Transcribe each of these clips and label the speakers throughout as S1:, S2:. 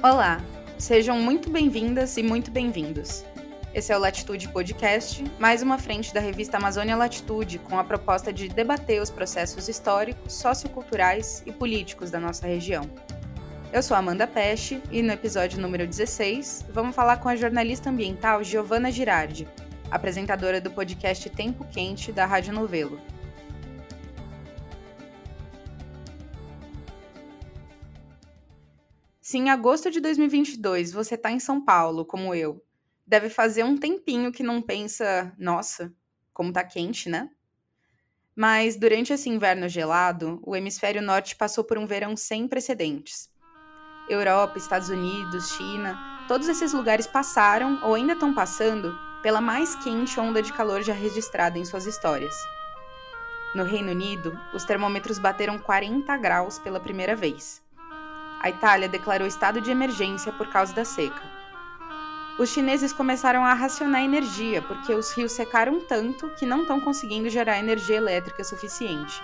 S1: Olá, sejam muito bem-vindas e muito bem-vindos. Esse é o Latitude Podcast, mais uma frente da revista Amazônia Latitude, com a proposta de debater os processos históricos, socioculturais e políticos da nossa região. Eu sou Amanda Peste e no episódio número 16 vamos falar com a jornalista ambiental Giovana Girardi, apresentadora do podcast Tempo Quente da Rádio Novelo. Se em agosto de 2022 você está em São Paulo, como eu, deve fazer um tempinho que não pensa, nossa, como tá quente, né? Mas durante esse inverno gelado, o hemisfério norte passou por um verão sem precedentes. Europa, Estados Unidos, China, todos esses lugares passaram ou ainda estão passando pela mais quente onda de calor já registrada em suas histórias. No Reino Unido, os termômetros bateram 40 graus pela primeira vez a Itália declarou estado de emergência por causa da seca. Os chineses começaram a racionar energia porque os rios secaram tanto que não estão conseguindo gerar energia elétrica suficiente.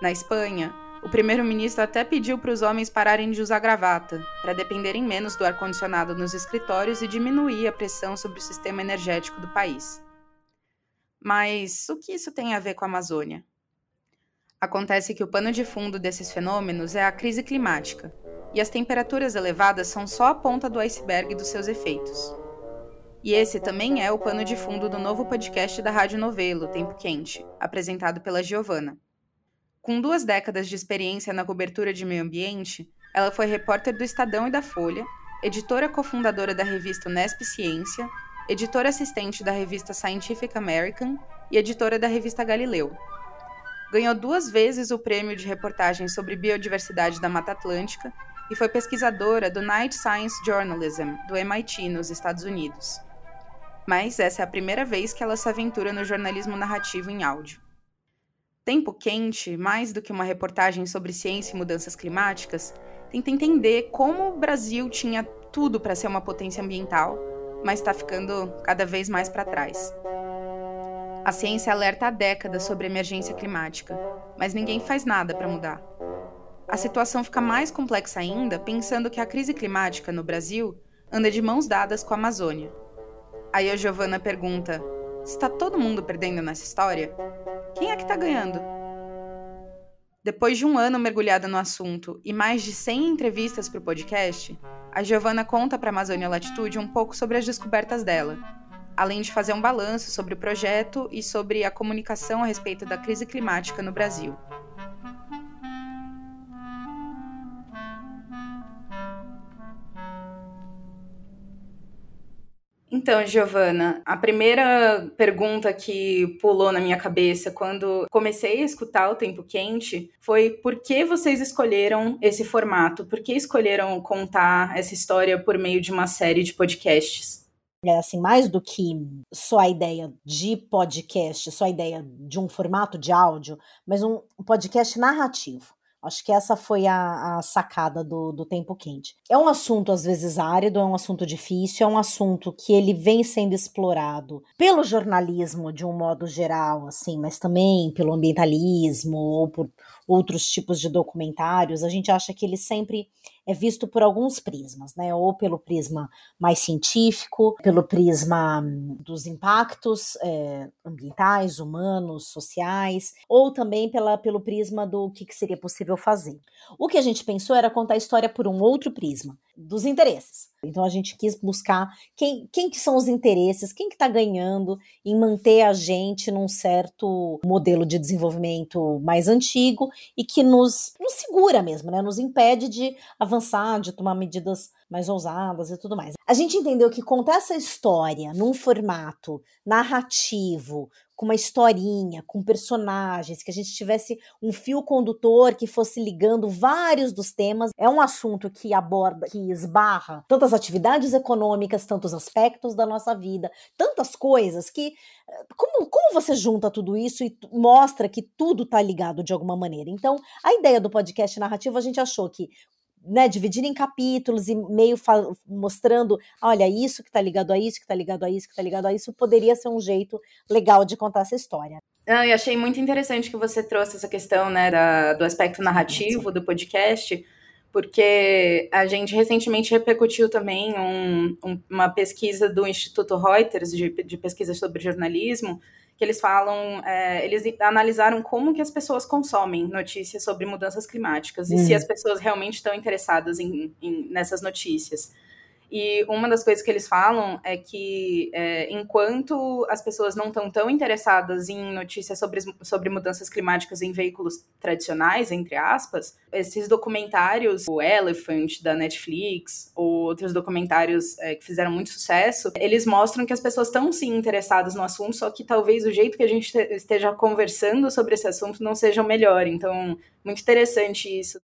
S1: Na Espanha, o primeiro-ministro até pediu para os homens pararem de usar gravata, para dependerem menos do ar-condicionado nos escritórios e diminuir a pressão sobre o sistema energético do país. Mas o que isso tem a ver com a Amazônia? Acontece que o pano de fundo desses fenômenos é a crise climática, e as temperaturas elevadas são só a ponta do iceberg dos seus efeitos. E esse também é o pano de fundo do novo podcast da Rádio Novelo, Tempo Quente, apresentado pela Giovana. Com duas décadas de experiência na cobertura de meio ambiente, ela foi repórter do Estadão e da Folha, editora cofundadora da revista Nesp Ciência, editora assistente da revista Scientific American e editora da revista Galileu, ganhou duas vezes o prêmio de reportagem sobre biodiversidade da Mata Atlântica e foi pesquisadora do Night Science Journalism, do MIT, nos Estados Unidos. Mas essa é a primeira vez que ela se aventura no jornalismo narrativo em áudio. Tempo Quente, mais do que uma reportagem sobre ciência e mudanças climáticas, tenta entender como o Brasil tinha tudo para ser uma potência ambiental, mas está ficando cada vez mais para trás. A ciência alerta há décadas sobre a emergência climática, mas ninguém faz nada para mudar. A situação fica mais complexa ainda pensando que a crise climática no Brasil anda de mãos dadas com a Amazônia. Aí a Giovana pergunta: está todo mundo perdendo nessa história? Quem é que está ganhando? Depois de um ano mergulhada no assunto e mais de 100 entrevistas para o podcast, a Giovana conta para a Amazônia Latitude um pouco sobre as descobertas dela além de fazer um balanço sobre o projeto e sobre a comunicação a respeito da crise climática no Brasil. Então, Giovana, a primeira pergunta que pulou na minha cabeça quando comecei a escutar o Tempo Quente foi por que vocês escolheram esse formato? Por que escolheram contar essa história por meio de uma série de podcasts?
S2: É assim, mais do que só a ideia de podcast, só a ideia de um formato de áudio, mas um podcast narrativo. Acho que essa foi a, a, sacada do, do tempo quente. É um assunto, às vezes, árido, é um assunto difícil, é um assunto que ele vem sendo explorado pelo jornalismo de um modo geral, assim, mas também pelo ambientalismo ou por outros tipos de documentários. A gente acha que ele sempre é visto por alguns prismas, né? Ou pelo prisma mais científico, pelo prisma hum, dos impactos é, ambientais, humanos, sociais, ou também pela, pelo prisma do que, que seria possível fazer. O que a gente pensou era contar a história por um outro prisma, dos interesses. Então a gente quis buscar quem, quem que são os interesses, quem que está ganhando em manter a gente num certo modelo de desenvolvimento mais antigo e que nos, nos segura mesmo, né? Nos impede de avançar, de tomar medidas mais ousadas e tudo mais. A gente entendeu que contar essa história num formato narrativo, com uma historinha, com personagens, que a gente tivesse um fio condutor que fosse ligando vários dos temas. É um assunto que aborda, que esbarra tantas atividades econômicas, tantos aspectos da nossa vida, tantas coisas que. Como, como você junta tudo isso e mostra que tudo está ligado de alguma maneira? Então, a ideia do podcast narrativo, a gente achou que né, dividir em capítulos e meio mostrando, olha, isso que está ligado a isso, que está ligado a isso, que está ligado a isso, poderia ser um jeito legal de contar essa história.
S1: Ah, eu achei muito interessante que você trouxe essa questão, né, da, do aspecto narrativo do podcast, porque a gente recentemente repercutiu também um, um, uma pesquisa do Instituto Reuters de, de, pesquisa sobre jornalismo, que eles falam, é, eles analisaram como que as pessoas consomem notícias sobre mudanças climáticas hum. e se hum. as pessoas realmente estão interessadas em, em, nessas notícias. E uma das coisas que eles falam é que, é, enquanto as pessoas não estão tão interessadas em notícias sobre, sobre mudanças climáticas em veículos tradicionais, entre aspas, esses documentários, o Elephant da Netflix, ou outros documentários é, que fizeram muito sucesso, eles mostram que as pessoas estão sim interessadas no assunto, só que talvez o jeito que a gente esteja conversando sobre esse assunto não seja o melhor. Então, muito interessante isso.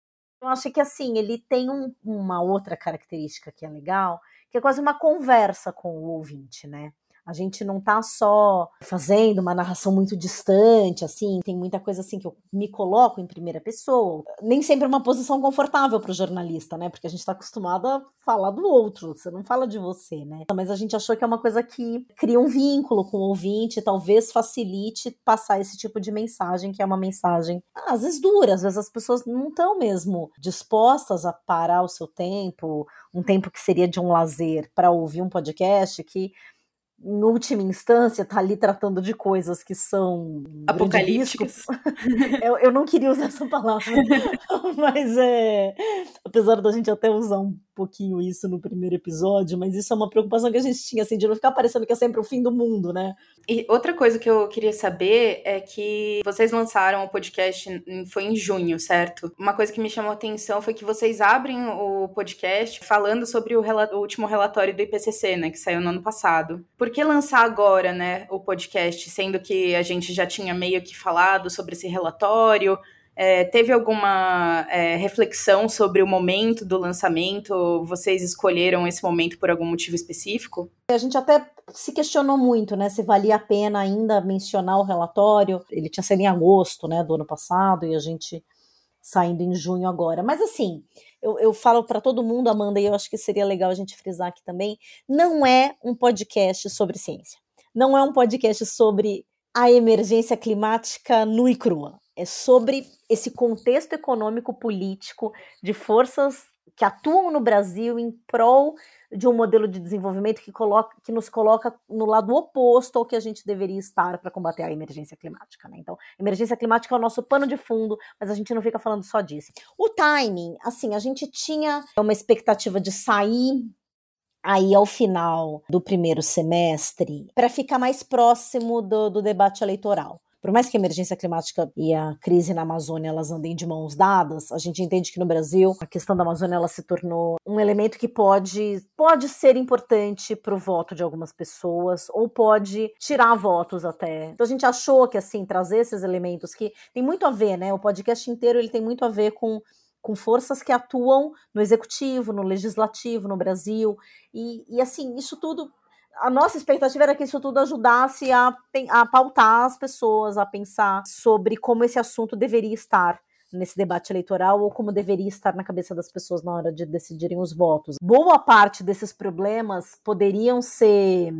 S2: Eu acho que assim, ele tem um, uma outra característica que é legal, que é quase uma conversa com o ouvinte, né? A gente não tá só fazendo uma narração muito distante, assim, tem muita coisa assim que eu me coloco em primeira pessoa. Nem sempre é uma posição confortável para o jornalista, né? Porque a gente está acostumado a falar do outro, você não fala de você, né? Mas a gente achou que é uma coisa que cria um vínculo com o ouvinte, talvez facilite passar esse tipo de mensagem, que é uma mensagem às vezes dura, às vezes as pessoas não estão mesmo dispostas a parar o seu tempo, um tempo que seria de um lazer para ouvir um podcast que em última instância, tá ali tratando de coisas que são
S1: apocalípticas.
S2: eu, eu não queria usar essa palavra, mas é. Apesar da gente até usar um pouquinho isso no primeiro episódio, mas isso é uma preocupação que a gente tinha, assim, de não ficar parecendo que é sempre o fim do mundo, né?
S1: E outra coisa que eu queria saber é que vocês lançaram o podcast, foi em junho, certo? Uma coisa que me chamou a atenção foi que vocês abrem o podcast falando sobre o, o último relatório do IPCC, né, que saiu no ano passado. Por que lançar agora, né, o podcast, sendo que a gente já tinha meio que falado sobre esse relatório? É, teve alguma é, reflexão sobre o momento do lançamento? Vocês escolheram esse momento por algum motivo específico?
S2: A gente até se questionou muito, né, se valia a pena ainda mencionar o relatório. Ele tinha sido em agosto, né, do ano passado, e a gente saindo em junho agora. Mas assim, eu, eu falo para todo mundo, Amanda, e eu acho que seria legal a gente frisar aqui também, não é um podcast sobre ciência. Não é um podcast sobre a emergência climática nua e crua é sobre esse contexto econômico político de forças que atuam no Brasil em prol de um modelo de desenvolvimento que, coloca, que nos coloca no lado oposto ao que a gente deveria estar para combater a emergência climática. Né? Então, emergência climática é o nosso pano de fundo, mas a gente não fica falando só disso. O timing, assim, a gente tinha uma expectativa de sair aí ao final do primeiro semestre para ficar mais próximo do, do debate eleitoral por mais que a emergência climática e a crise na Amazônia elas andem de mãos dadas, a gente entende que no Brasil a questão da Amazônia ela se tornou um elemento que pode, pode ser importante para o voto de algumas pessoas ou pode tirar votos até. Então a gente achou que assim trazer esses elementos que tem muito a ver, né? O podcast inteiro ele tem muito a ver com com forças que atuam no executivo, no legislativo, no Brasil. E, e assim, isso tudo a nossa expectativa era que isso tudo ajudasse a, a pautar as pessoas a pensar sobre como esse assunto deveria estar nesse debate eleitoral ou como deveria estar na cabeça das pessoas na hora de decidirem os votos. Boa parte desses problemas poderiam ser.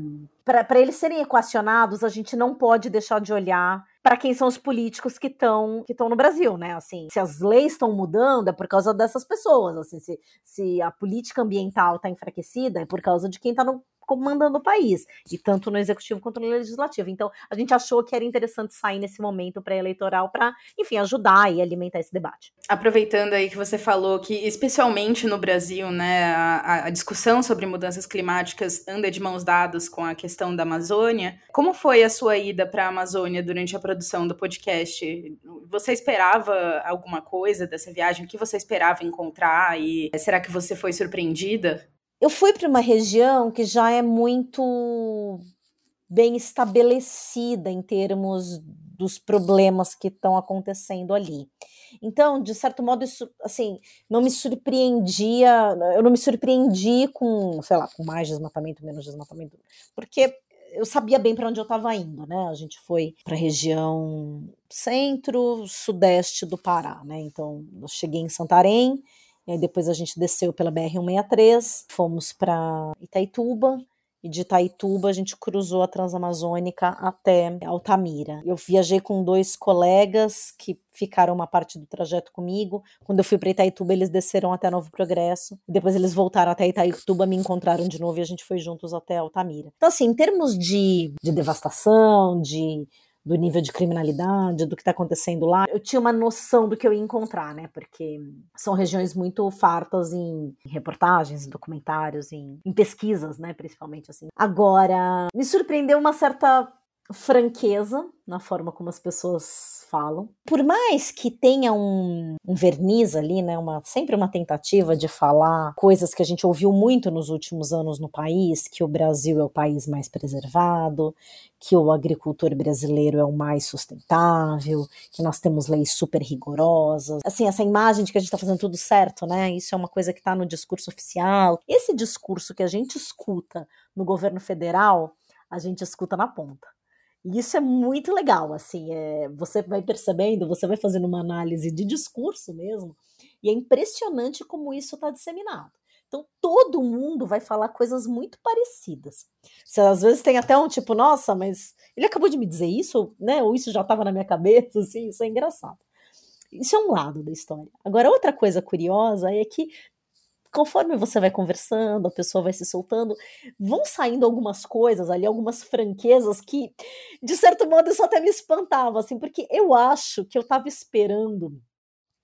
S2: Para eles serem equacionados, a gente não pode deixar de olhar para quem são os políticos que estão que no Brasil, né? Assim, se as leis estão mudando é por causa dessas pessoas, assim, se, se a política ambiental está enfraquecida é por causa de quem está no comandando o país, e tanto no executivo quanto no legislativo. Então, a gente achou que era interessante sair nesse momento pré-eleitoral para, enfim, ajudar e alimentar esse debate.
S1: Aproveitando aí que você falou que, especialmente no Brasil, né, a, a discussão sobre mudanças climáticas anda de mãos dadas com a questão da Amazônia. Como foi a sua ida para a Amazônia durante a produção do podcast? Você esperava alguma coisa dessa viagem? O que você esperava encontrar? E será que você foi surpreendida?
S2: Eu fui para uma região que já é muito bem estabelecida em termos dos problemas que estão acontecendo ali. Então, de certo modo, isso assim, não me surpreendia, eu não me surpreendi com, sei lá, com mais desmatamento, menos desmatamento, porque eu sabia bem para onde eu estava indo, né? A gente foi para a região centro, sudeste do Pará, né? Então, eu cheguei em Santarém, e aí depois a gente desceu pela BR-163, fomos para Itaituba, e de Itaituba a gente cruzou a Transamazônica até Altamira. Eu viajei com dois colegas que ficaram uma parte do trajeto comigo. Quando eu fui para Itaituba, eles desceram até Novo Progresso. Depois eles voltaram até Itaituba, me encontraram de novo e a gente foi juntos até Altamira. Então, assim, em termos de, de devastação, de do nível de criminalidade, do que está acontecendo lá, eu tinha uma noção do que eu ia encontrar, né? Porque são regiões muito fartas em, reportagens, em documentários, em, em pesquisas, né? Principalmente assim. Agora, me surpreendeu uma certa franqueza na forma como as pessoas falam. Por mais que tenha um, um, verniz ali, né, uma, sempre uma tentativa de falar coisas que a gente ouviu muito nos últimos anos no país, que o Brasil é o país mais preservado, que o agricultor brasileiro é o mais sustentável, que nós temos leis super rigorosas. Assim, essa imagem de que a gente está fazendo tudo certo, né? Isso é uma coisa que está no discurso oficial. Esse discurso que a gente escuta no governo federal, a gente escuta na ponta. E isso é muito legal, assim, é, você vai percebendo, você vai fazendo uma análise de discurso mesmo, e é impressionante como isso está disseminado. Então, todo mundo vai falar coisas muito parecidas. Você, às vezes tem até um tipo, nossa, mas ele acabou de me dizer isso, né? Ou isso já estava na minha cabeça, assim, isso é engraçado. Isso é um lado da história. Agora, outra coisa curiosa é que conforme você vai conversando, a pessoa vai se soltando, vão saindo algumas coisas ali, algumas franquezas que, de certo modo, isso até me espantava, assim, porque eu acho que eu tava esperando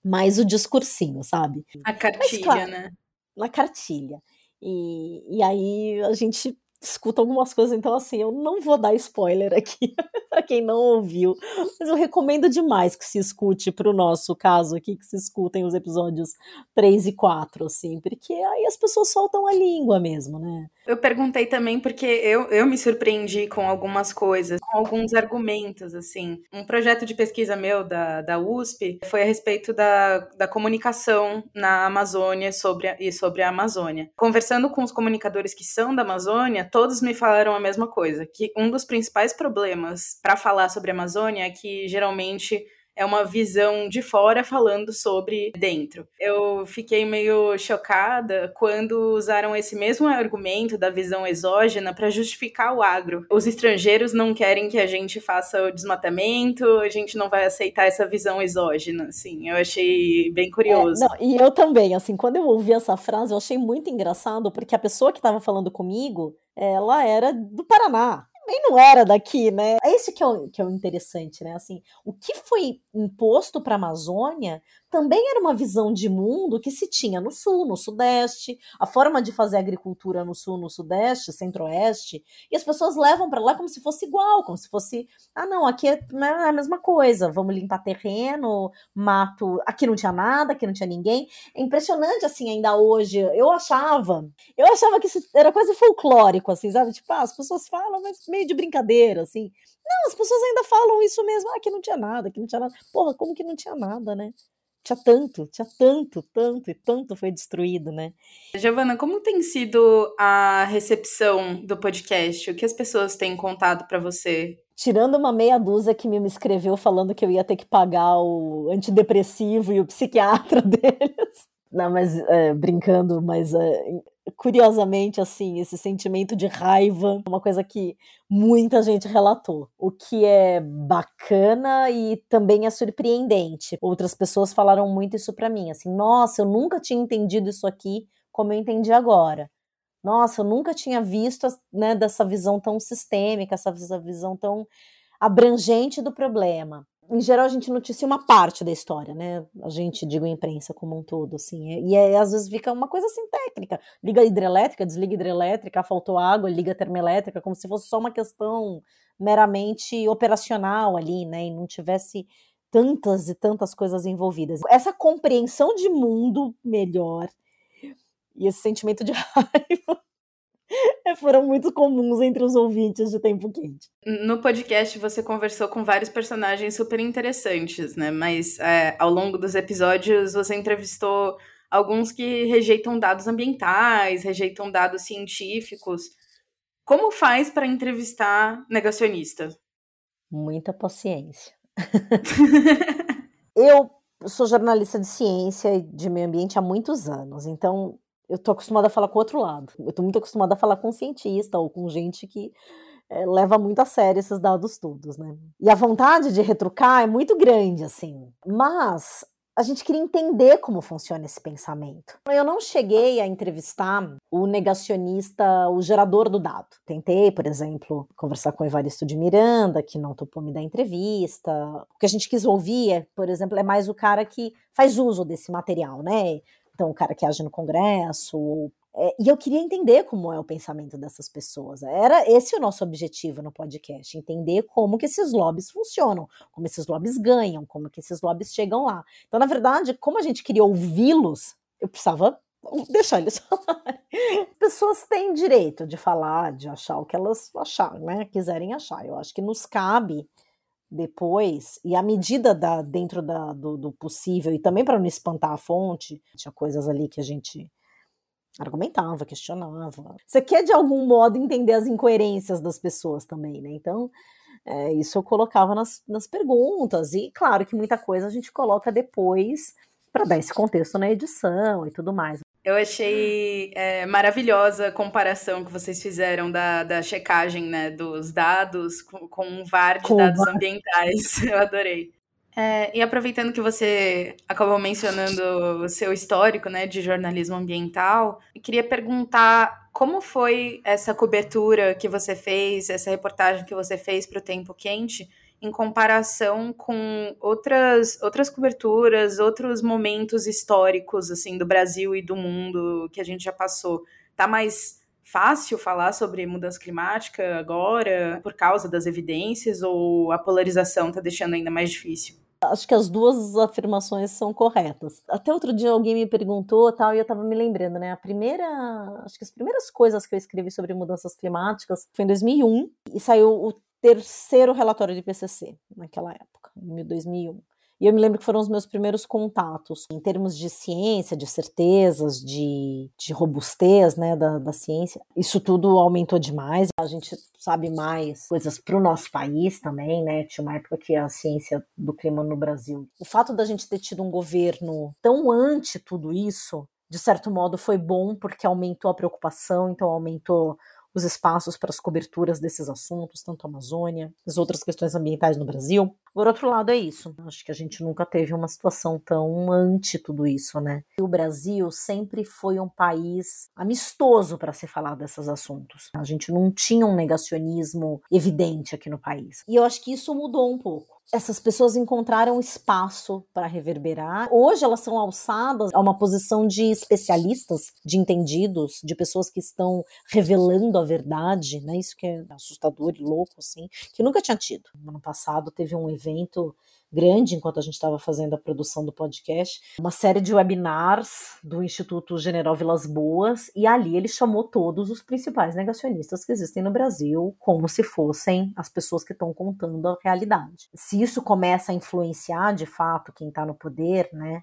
S2: mais o discursinho, sabe?
S1: A cartilha, Mas, claro, né?
S2: Na cartilha. E, e aí a gente escuta algumas coisas, então assim, eu não vou dar spoiler aqui para quem não ouviu, mas eu recomendo demais que se escute para o nosso caso aqui, que se escutem os episódios 3 e 4, assim, porque aí as pessoas soltam a língua mesmo, né?
S1: Eu perguntei também porque eu, eu me surpreendi com algumas coisas, com alguns argumentos, assim. Um projeto de pesquisa meu da, da USP foi a respeito da, da comunicação na Amazônia sobre e sobre a Amazônia. Conversando com os comunicadores que são da Amazônia, todos me falaram a mesma coisa, que um dos principais problemas para falar sobre a Amazônia é que geralmente é uma visão de fora falando sobre dentro. Eu fiquei meio chocada quando usaram esse mesmo argumento da visão exógena para justificar o agro. Os estrangeiros não querem que a gente faça o desmatamento, a gente não vai aceitar essa visão exógena, assim. Eu achei bem curioso.
S2: É, não, e eu também, assim, quando eu ouvi essa frase, eu achei muito engraçado, porque a pessoa que estava falando comigo, ela era do Paraná também não era daqui, né? É isso que é o, que é o interessante, né? Assim, o que foi imposto para a Amazônia também era uma visão de mundo que se tinha no sul, no sudeste, a forma de fazer agricultura no sul, no sudeste, centro-oeste, e as pessoas levam para lá como se fosse igual, como se fosse, ah, não, aqui é, né, é a mesma coisa, vamos limpar terreno, mato, aqui não tinha nada, aqui não tinha ninguém. É impressionante assim ainda hoje. Eu achava, eu achava que isso era quase folclórico assim, sabe? Tipo, ah, as pessoas falam, mas meio de brincadeira assim. Não, as pessoas ainda falam isso mesmo, ah, aqui não tinha nada, aqui não tinha nada. Porra, como que não tinha nada, né? Tinha tanto, tinha tanto, tanto e tanto foi destruído, né?
S1: Giovana, como tem sido a recepção do podcast? O que as pessoas têm contado para você?
S2: Tirando uma meia dúzia que me escreveu falando que eu ia ter que pagar o antidepressivo e o psiquiatra deles. Não, mas é, brincando, mas é, curiosamente, assim, esse sentimento de raiva, uma coisa que muita gente relatou, o que é bacana e também é surpreendente. Outras pessoas falaram muito isso para mim, assim, nossa, eu nunca tinha entendido isso aqui como eu entendi agora. Nossa, eu nunca tinha visto né, dessa visão tão sistêmica, essa visão tão abrangente do problema em geral, a gente noticia uma parte da história, né? A gente, digo, imprensa como um todo, assim. E é, às vezes fica uma coisa assim técnica. Liga hidrelétrica, desliga hidrelétrica, faltou água, liga termoelétrica, como se fosse só uma questão meramente operacional ali, né? E não tivesse tantas e tantas coisas envolvidas. Essa compreensão de mundo melhor e esse sentimento de raiva foram muito comuns entre os ouvintes de Tempo Quente.
S1: No podcast você conversou com vários personagens super interessantes, né? Mas é, ao longo dos episódios você entrevistou alguns que rejeitam dados ambientais, rejeitam dados científicos. Como faz para entrevistar negacionista?
S2: Muita paciência. eu sou jornalista de ciência e de meio ambiente há muitos anos, então Eu tô acostumada a falar com o outro lado. Eu tô muito acostumada a falar com cientista ou com gente que é, leva muito a sério esses dados todos, né? E a vontade de retrucar é muito grande, assim. Mas a gente queria entender como funciona esse pensamento. Eu não cheguei a entrevistar o negacionista, o gerador do dado. Tentei, por exemplo, conversar com o Evaristo de Miranda, que não topou me dar entrevista. O que a gente quis ouvir, é, por exemplo, é mais o cara que faz uso desse material, né? Então, o cara que age no Congresso, é, e eu queria entender como é o pensamento dessas pessoas. Era esse o nosso objetivo no podcast, entender como que esses lobbies funcionam, como esses lobbies ganham, como que esses lobbies chegam lá. Então, na verdade, como a gente queria ouvi-los, eu precisava deixar eles falarem. Pessoas têm direito de falar, de achar o que elas achar, né? quiserem achar. Eu acho que nos cabe depois, e à medida da, dentro da, do, do possível, e também para não espantar a fonte, tinha coisas ali que a gente argumentava, questionava. Você quer de algum modo entender as incoerências das pessoas também, né? Então, é, isso eu colocava nas, nas perguntas, e claro que muita coisa a gente coloca depois para dar esse contexto na edição e tudo mais.
S1: Eu achei é, maravilhosa a comparação que vocês fizeram da, da checagem né, dos dados com, com um VAR de com dados VAR. ambientais. Eu adorei. É, e aproveitando que você acabou mencionando o seu histórico né, de jornalismo ambiental, queria perguntar como foi essa cobertura que você fez, essa reportagem que você fez para o Tempo Quente, em comparação com outras, outras coberturas, outros momentos históricos assim do Brasil e do mundo que a gente já passou. Tá mais fácil falar sobre mudança climática agora por causa das evidências ou a polarização está deixando ainda mais difícil?
S2: Acho que as duas afirmações são corretas. Até outro dia alguém me perguntou tal, e eu estava me lembrando, né? A primeira. Acho que as primeiras coisas que eu escrevi sobre mudanças climáticas foi em 2001 e saiu o terceiro relatório de IPCC naquela época, em 2001. E eu me lembro que foram os meus primeiros contatos em termos de ciência, de certezas, de, de robustez né, da, da ciência. Isso tudo aumentou demais. A gente sabe mais coisas para o nosso país também, né? Tinha uma época que a ciência do clima no Brasil. O fato da gente ter tido um governo tão anti tudo isso, de certo modo, foi bom porque aumentou a preocupação, então aumentou os espaços para as coberturas desses assuntos, tanto a Amazônia, as outras questões ambientais no Brasil. Por outro lado, é isso. Acho que a gente nunca teve uma situação tão anti tudo isso, né? O Brasil sempre foi um país amistoso para se falar desses assuntos. A gente não tinha um negacionismo evidente aqui no país. E eu acho que isso mudou um pouco essas pessoas encontraram espaço para reverberar. Hoje elas são alçadas a uma posição de especialistas, de entendidos, de pessoas que estão revelando a verdade, né? Isso que é assustador e louco, assim, que nunca tinha tido. No ano passado teve um evento grande enquanto a gente estava fazendo a produção do podcast, uma série de webinars do Instituto General Vilas Boas, e ali ele chamou todos os principais negacionistas que existem no Brasil, como se fossem as pessoas que estão contando a realidade. Se isso começa a influenciar de fato quem está no poder, né?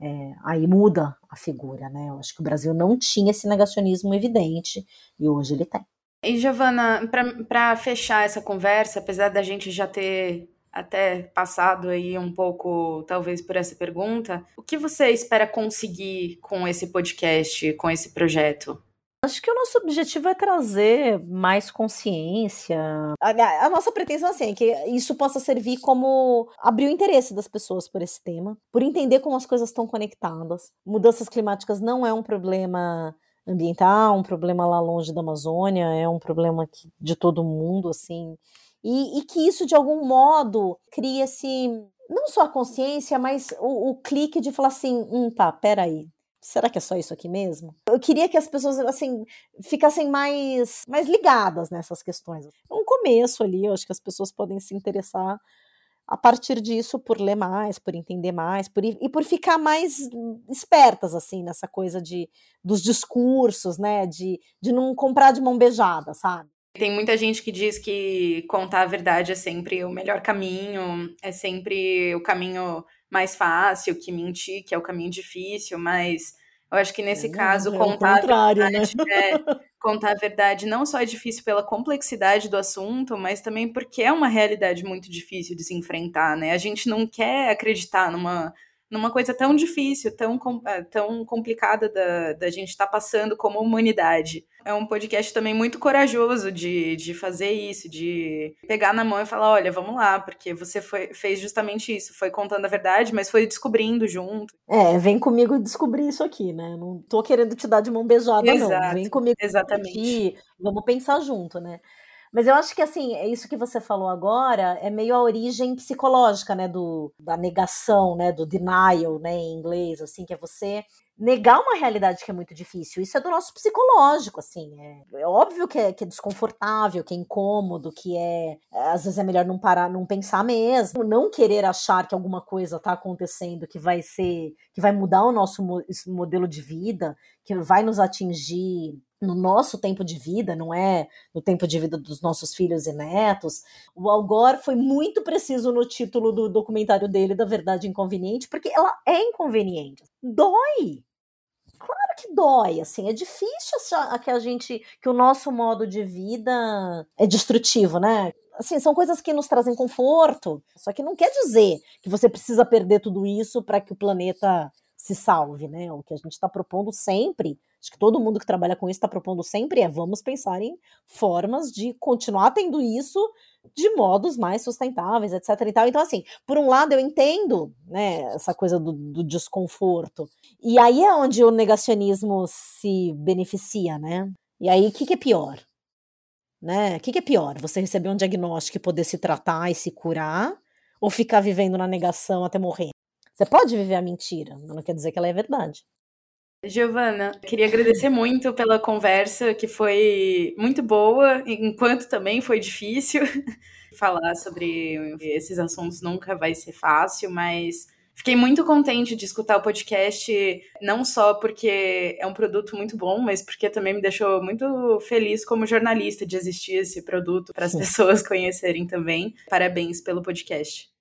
S2: É, aí muda a figura, né? Eu acho que o Brasil não tinha esse negacionismo evidente e hoje ele tem.
S1: E Giovana, para fechar essa conversa, apesar da gente já ter até passado aí um pouco, talvez, por essa pergunta, o que você espera conseguir com esse podcast, com esse projeto?
S2: Acho que o nosso objetivo é trazer mais consciência. A, a, nossa pretensão assim, é que isso possa servir como abrir o interesse das pessoas por esse tema, por entender como as coisas estão conectadas. Mudanças climáticas não é um problema ambiental, um problema lá longe da Amazônia, é um problema que, de todo mundo, assim. E, e que isso, de algum modo, cria-se não só a consciência, mas o, o, clique de falar assim: hum, tá, peraí. Será que é só isso aqui mesmo? Eu queria que as pessoas assim ficassem mais, mais ligadas nessas questões. É um começo ali, eu acho que as pessoas podem se interessar a partir disso por ler mais, por entender mais, por, e por ficar mais espertas assim nessa coisa de dos discursos, né, de, de não comprar de mão beijada, sabe?
S1: Tem muita gente que diz que contar a verdade é sempre o melhor caminho, é sempre o caminho mais fácil, que mentir, que é o caminho difícil, mas eu acho que nesse é, caso
S2: é
S1: contar
S2: a né? verdade,
S1: né? é, contar a verdade não só é difícil pela complexidade do assunto, mas também porque é uma realidade muito difícil de se enfrentar, né? A gente não quer acreditar numa numa coisa tão difícil, tão, é, tão complicada da, da gente estar tá passando como humanidade. É um podcast também muito corajoso de, de fazer isso, de pegar na mão e falar: olha, vamos lá, porque você foi, fez justamente isso, foi contando a verdade, mas foi descobrindo junto.
S2: É, vem comigo descobrir isso aqui, né? Não tô querendo te dar de mão beijada,
S1: Exato,
S2: não. Vem comigo
S1: exatamente.
S2: aqui, vamos pensar junto, né? Mas eu acho que assim, é isso que você falou agora é meio a origem psicológica, né, do, da negação, né, do denial, né, em inglês, assim, que é você negar uma realidade que é muito difícil. Isso é do nosso psicológico, assim. É, é óbvio que é, que é, desconfortável, que é incômodo, que é. Às vezes é melhor não parar, não pensar mesmo, não querer achar que alguma coisa está acontecendo que vai ser. que vai mudar o nosso modelo de vida, que vai nos atingir no nosso tempo de vida, não é no tempo de vida dos nossos filhos e netos. O Al Gore foi muito preciso no título do documentário dele, da Verdade Inconveniente, porque ela é inconveniente. Dói! Claro que dói, assim, é difícil que a gente, que o nosso modo de vida é destrutivo, né? Assim, são coisas que nos trazem conforto, só que não quer dizer que você precisa perder tudo isso para que o planeta se salve, né? O que a gente está propondo sempre acho que todo mundo que trabalha com isso está propondo sempre é vamos pensar em formas de continuar tendo isso de modos mais sustentáveis, etc. E tal. Então, assim, por um lado, eu entendo né, essa coisa do, do desconforto. E aí é onde o negacionismo se beneficia, né? E aí, o que, que é pior? Né? O que, que é pior? Você receber um diagnóstico e poder se tratar e se curar, ou ficar vivendo na negação até morrer? Você pode viver a mentira, mas não quer dizer que ela é verdade.
S1: Giovana, queria agradecer muito pela conversa, que foi muito boa, enquanto também foi difícil. Falar sobre esses assuntos nunca vai ser fácil, mas fiquei muito contente de escutar o podcast, não só porque é um produto muito bom, mas porque também me deixou muito feliz como jornalista de existir esse produto para as pessoas conhecerem também. Parabéns pelo podcast.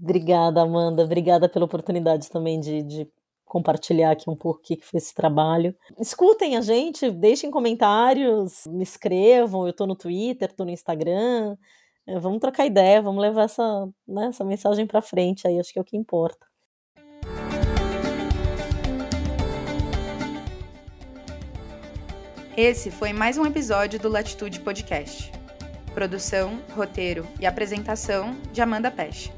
S2: Obrigada, Amanda. Obrigada pela oportunidade também de, de compartilhar aqui um pouco o que foi esse trabalho. Escutem a gente, deixem comentários, me escrevam, eu estou no Twitter, estou no Instagram. É, vamos trocar ideia, vamos levar essa, né, essa mensagem para frente aí, acho que é o que importa.
S1: Esse foi mais um episódio do Latitude Podcast. Produção, roteiro e apresentação de Amanda Peixe.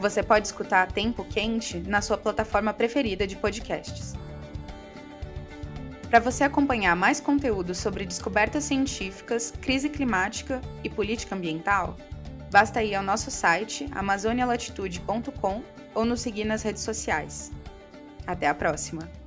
S1: Você pode escutar a Tempo Quente na sua plataforma preferida de podcasts. Para você acompanhar mais conteúdo sobre descobertas científicas, crise climática e política ambiental, basta ir ao nosso site amazonialatitude.com ou nos seguir nas redes sociais. Até a próxima!